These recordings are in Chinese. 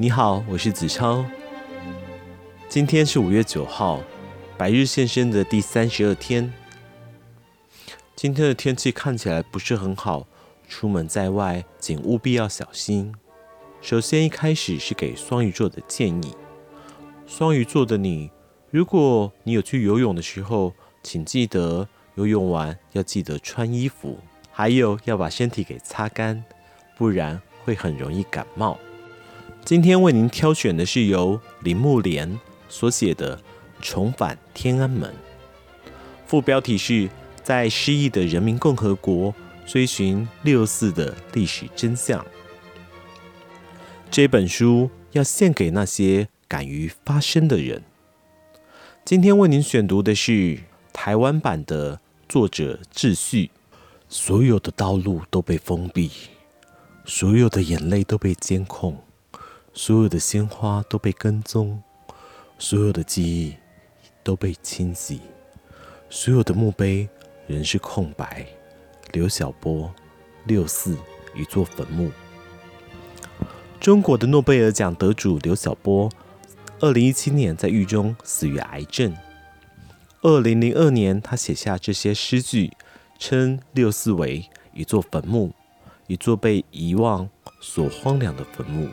你好，我是子超。今天是五月九号，百日现身的第三十二天。今天的天气看起来不是很好，出门在外，请务必要小心。首先，一开始是给双鱼座的建议：双鱼座的你，如果你有去游泳的时候，请记得游泳完要记得穿衣服，还有要把身体给擦干，不然会很容易感冒。今天为您挑选的是由铃木莲所写的《重返天安门》，副标题是在失意的人民共和国追寻六四的历史真相。这本书要献给那些敢于发声的人。今天为您选读的是台湾版的作者自序。所有的道路都被封闭，所有的眼泪都被监控，所有的鲜花都被跟踪，所有的记忆都被清洗，所有的墓碑仍是空白。刘晓波，六四，一座坟墓。中国的诺贝尔奖得主刘晓波，二零一七年在狱中死于癌症。二零零二年，他写下这些诗句，称六四为一座坟墓，一座被遗忘、所荒凉的坟墓。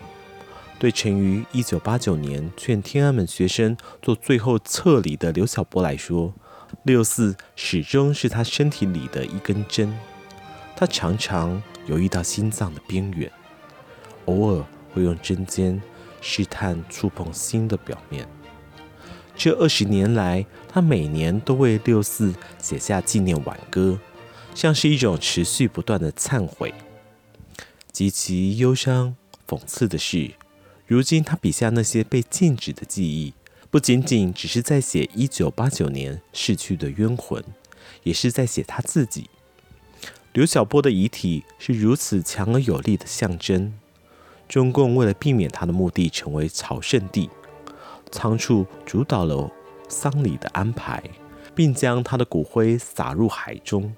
对曾于一九八九年劝天安门学生做最后撤离的刘晓波来说，六四始终是他身体里的一根针。他常常游移到心脏的边缘，偶尔会用针尖试探触碰心的表面。这二十年来，他每年都为六四写下纪念挽歌，像是一种持续不断的忏悔。极其忧伤、讽刺的是，如今他笔下那些被禁止的记忆，不仅仅只是在写一九八九年逝去的冤魂，也是在写他自己。刘晓波的遗体是如此强而有力的象征。中共为了避免他的墓地成为朝圣地，仓促主导了丧礼的安排，并将他的骨灰撒入海中。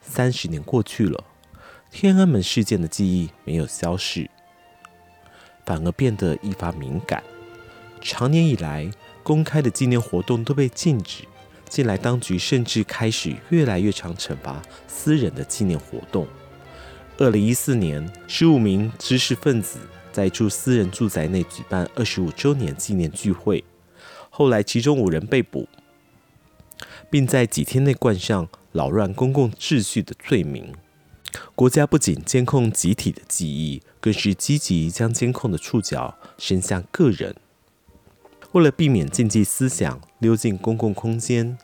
三十年过去了，天安门事件的记忆没有消逝，反而变得愈发敏感。长年以来，公开的纪念活动都被禁止。近来，当局甚至开始越来越常惩罚私人的纪念活动。二零一四年，十五名知识分子在住私人住宅内举办二十五周年纪念聚会，后来其中五人被捕，并在几天内冠上扰乱公共秩序的罪名。国家不仅监控集体的记忆，更是积极将监控的触角伸向个人。为了避免禁忌思想溜进公共空间，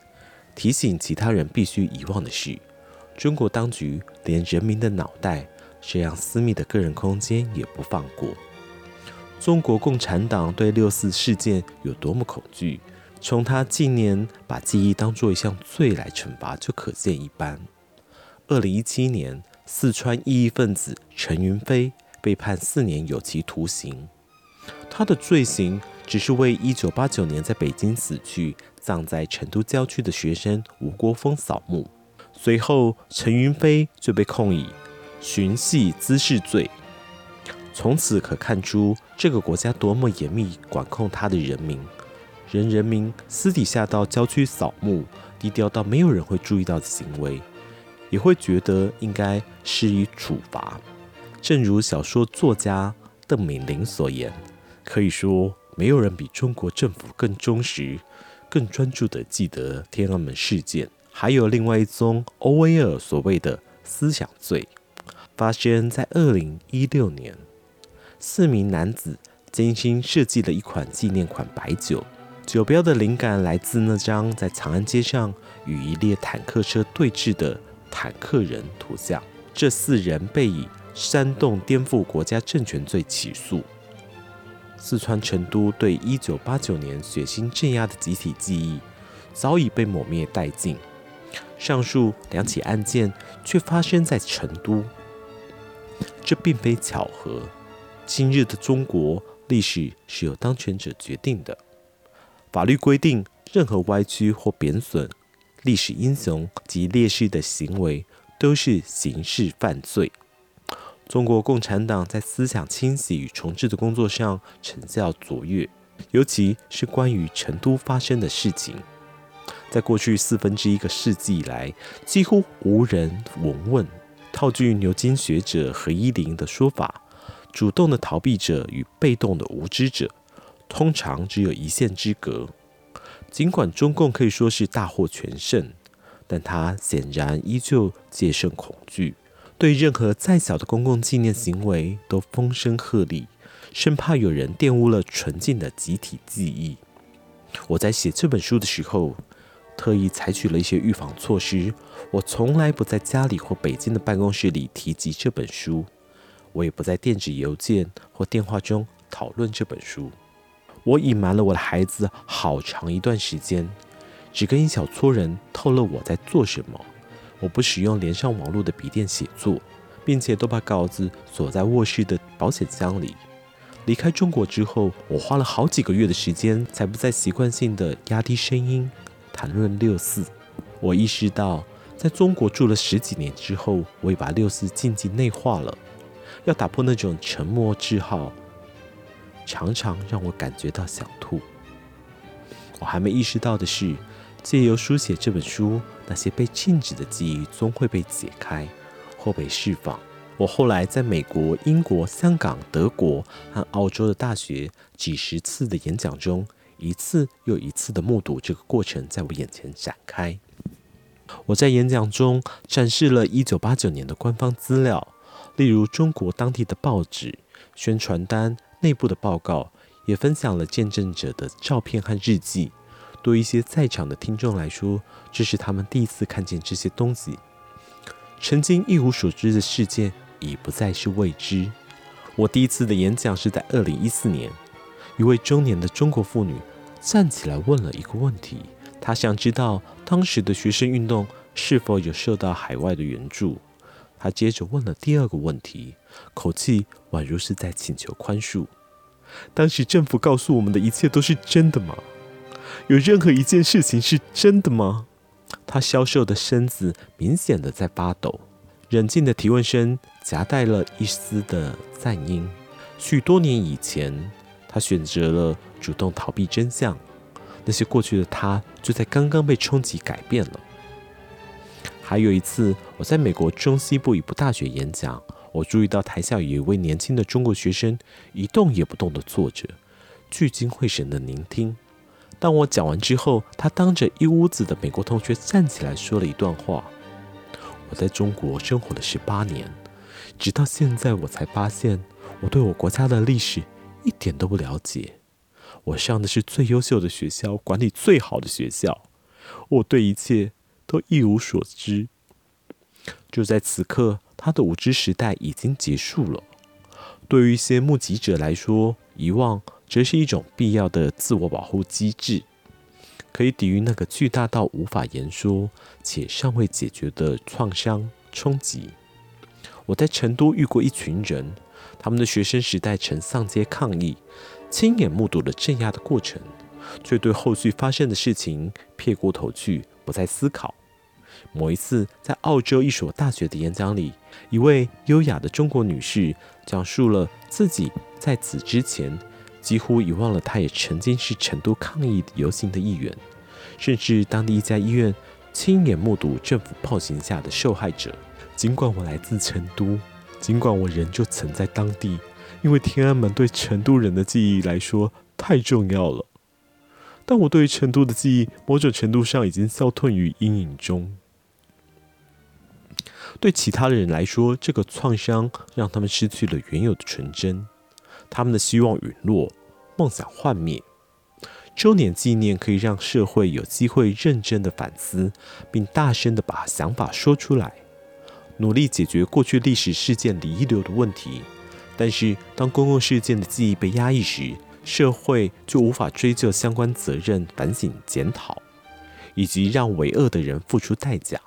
提醒其他人必须遗忘的是。中国当局连人民的脑袋这样私密的个人空间也不放过。中国共产党对六四事件有多么恐惧，从他近年把记忆当作一项罪来惩罚就可见一斑。二零一七年，四川异议分子陈云飞被判四年有期徒刑，他的罪行只是为一九八九年在北京死去、葬在成都郊区的学生吴国峰扫墓。随后，陈云飞就被控以寻衅滋事罪。从此可看出这个国家多么严密管控他的人民，人人民私底下到郊区扫墓，低调到没有人会注意到的行为，也会觉得应该施以处罚。正如小说作家邓敏玲所言，可以说没有人比中国政府更忠实、更专注地记得天安门事件。还有另外一宗欧威尔所谓的思想罪，发生在二零一六年。四名男子精心设计了一款纪念款白酒，酒标的灵感来自那张在长安街上与一列坦克车对峙的坦克人图像。这四人被以煽动颠覆国家政权罪起诉。四川成都对一九八九年血腥镇压的集体记忆早已被抹灭殆尽。上述两起案件却发生在成都，这并非巧合。今日的中国历史是由当权者决定的，法律规定，任何歪曲或贬损历史英雄及烈士的行为都是刑事犯罪。中国共产党在思想清洗与重置的工作上成效卓越，尤其是关于成都发生的事情，在过去四分之一个世纪以来，几乎无人闻问。套句牛津学者何依林的说法，主动的逃避者与被动的无知者，通常只有一线之隔。尽管中共可以说是大获全胜，但他显然依旧戒慎恐惧。对任何再小的公共纪念行为都风声鹤唳，生怕有人玷污了纯净的集体记忆。我在写这本书的时候，特意采取了一些预防措施。我从来不在家里或北京的办公室里提及这本书，我也不在电子邮件或电话中讨论这本书。我隐瞒了我的孩子好长一段时间，只跟一小撮人透露我在做什么。我不使用连上网络的笔电写作，并且都把稿子锁在卧室的保险箱里。离开中国之后，我花了好几个月的时间，才不再习惯性的压低声音谈论六四。我意识到，在中国住了十几年之后，我也把六四禁忌内化了。要打破那种沉默滞耗，常常让我感觉到想吐。我还没意识到的是，借由书写这本书，那些被禁止的记忆终会被解开或被释放。我后来在美国、英国、香港、德国和澳洲的大学几十次的演讲中，一次又一次的目睹这个过程在我眼前展开。我在演讲中展示了1989年的官方资料，例如中国当地的报纸、宣传单、内部的报告，也分享了见证者的照片和日记。对一些在场的听众来说，这是他们第一次看见这些东西。曾经一无所知的世界已不再是未知。我第一次的演讲是在2014年，一位中年的中国妇女站起来问了一个问题，她想知道当时的学生运动是否有受到海外的援助。她接着问了第二个问题，口气宛如是在请求宽恕：当时政府告诉我们的一切都是真的吗？有任何一件事情是真的吗？他消瘦的身子明显的在发抖，冷静的提问声夹带了一丝的赞音。许多年以前，他选择了主动逃避真相，那些过去的他就在刚刚被冲击改变了。还有一次，我在美国中西部一部大学演讲，我注意到台下有一位年轻的中国学生一动也不动的坐着，聚精会神的聆听。当我讲完之后，他当着一屋子的美国同学站起来说了一段话。我在中国生活了十八年，直到现在我才发现，我对我国家的历史一点都不了解。我上的是最优秀的学校，管理最好的学校，我对一切都一无所知。就在此刻，他的无知时代已经结束了。对于一些目击者来说，遗忘。则是一种必要的自我保护机制，可以抵御那个巨大到无法言说且尚未解决的创伤冲击。我在成都遇过一群人，他们的学生时代曾上街抗议，亲眼目睹了镇压的过程，却对后续发生的事情撇过头去，不再思考。某一次，在澳洲一所大学的演讲里，一位优雅的中国女士讲述了自己在此之前。几乎遗忘了，她也曾经是成都抗议游行的一员，甚至当地一家医院亲眼目睹政府暴行下的受害者。尽管我来自成都，尽管我仍旧曾在当地，因为天安门对成都人的记忆来说太重要了，但我对于成都的记忆，某种程度上已经消退于阴影中。对其他的人来说，这个创伤让他们失去了原有的纯真。他们的希望陨落，梦想幻灭。周年纪念可以让社会有机会认真的反思，并大声的把想法说出来，努力解决过去历史事件里遗留的问题。但是，当公共事件的记忆被压抑时，社会就无法追究相关责任、反省检讨，以及让为恶的人付出代价。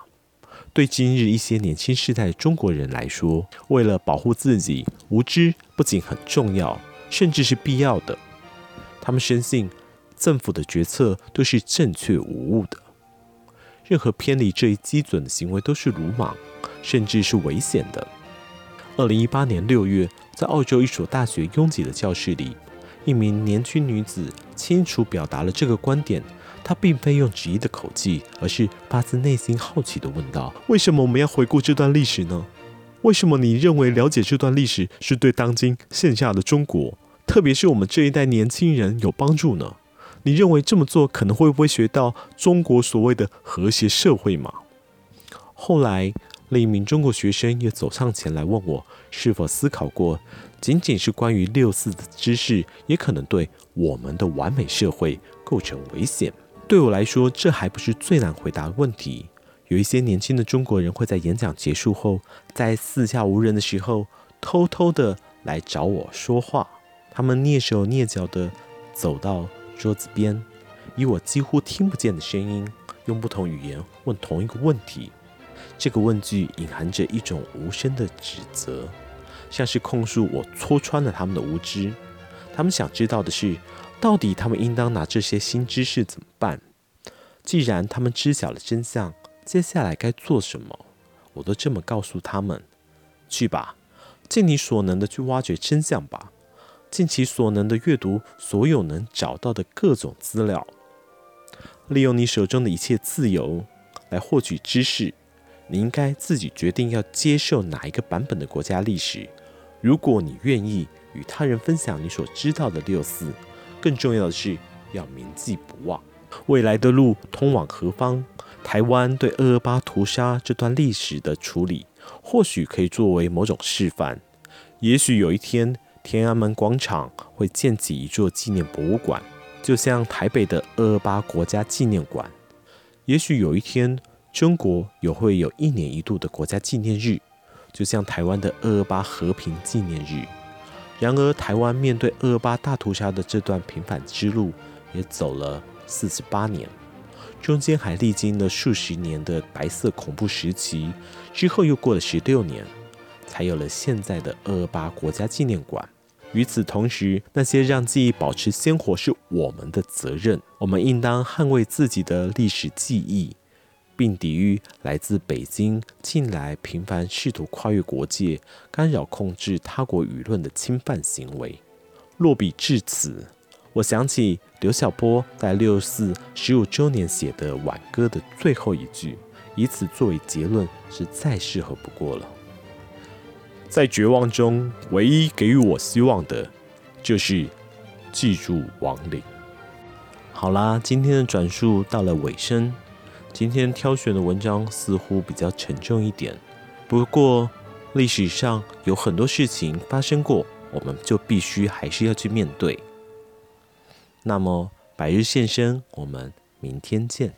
对今日一些年轻世代中国人来说，为了保护自己，无知不仅很重要，甚至是必要的。他们深信政府的决策都是正确无误的，任何偏离这一基准的行为都是鲁莽，甚至是危险的。二零一八年六月，在澳洲一所大学拥挤的教室里，一名年轻女子清楚表达了这个观点。他并非用质疑的口气，而是发自内心好奇地问道：“为什么我们要回顾这段历史呢？为什么你认为了解这段历史是对当今现下的中国，特别是我们这一代年轻人有帮助呢？你认为这么做可能会不会学到中国所谓的和谐社会吗？”后来。另一名中国学生也走上前来问我，是否思考过，仅仅是关于六四的知识，也可能对我们的完美社会构成危险。对我来说，这还不是最难回答的问题。有一些年轻的中国人会在演讲结束后，在四下无人的时候，偷偷的来找我说话。他们蹑手蹑脚的走到桌子边，以我几乎听不见的声音，用不同语言问同一个问题。这个问句隐含着一种无声的指责，像是控诉我戳穿了他们的无知。他们想知道的是，到底他们应当拿这些新知识怎么办？既然他们知晓了真相，接下来该做什么？我都这么告诉他们：去吧，尽你所能的去挖掘真相吧，尽其所能的阅读所有能找到的各种资料，利用你手中的一切自由来获取知识。你应该自己决定要接受哪一个版本的国家历史。如果你愿意与他人分享你所知道的六四，更重要的是要铭记不忘。未来的路通往何方？台湾对二二八屠杀这段历史的处理，或许可以作为某种示范。也许有一天，天安门广场会建起一座纪念博物馆，就像台北的二二八国家纪念馆。也许有一天。中国也会有一年一度的国家纪念日，就像台湾的二二八和平纪念日。然而，台湾面对二二八大屠杀的这段平反之路，也走了四十八年，中间还历经了数十年的白色恐怖时期，之后又过了十六年，才有了现在的二二八国家纪念馆。与此同时，那些让记忆保持鲜活是我们的责任，我们应当捍卫自己的历史记忆。并抵御来自北京近来频繁试图跨越国界、干扰控制他国舆论的侵犯行为。落笔至此，我想起刘晓波在六四十五周年写的挽歌的最后一句，以此作为结论是再适合不过了。在绝望中，唯一给予我希望的，就是记住亡灵。好啦，今天的转述到了尾声。今天挑选的文章似乎比较沉重一点，不过历史上有很多事情发生过，我们就必须还是要去面对。那么，百日现身，我们明天见。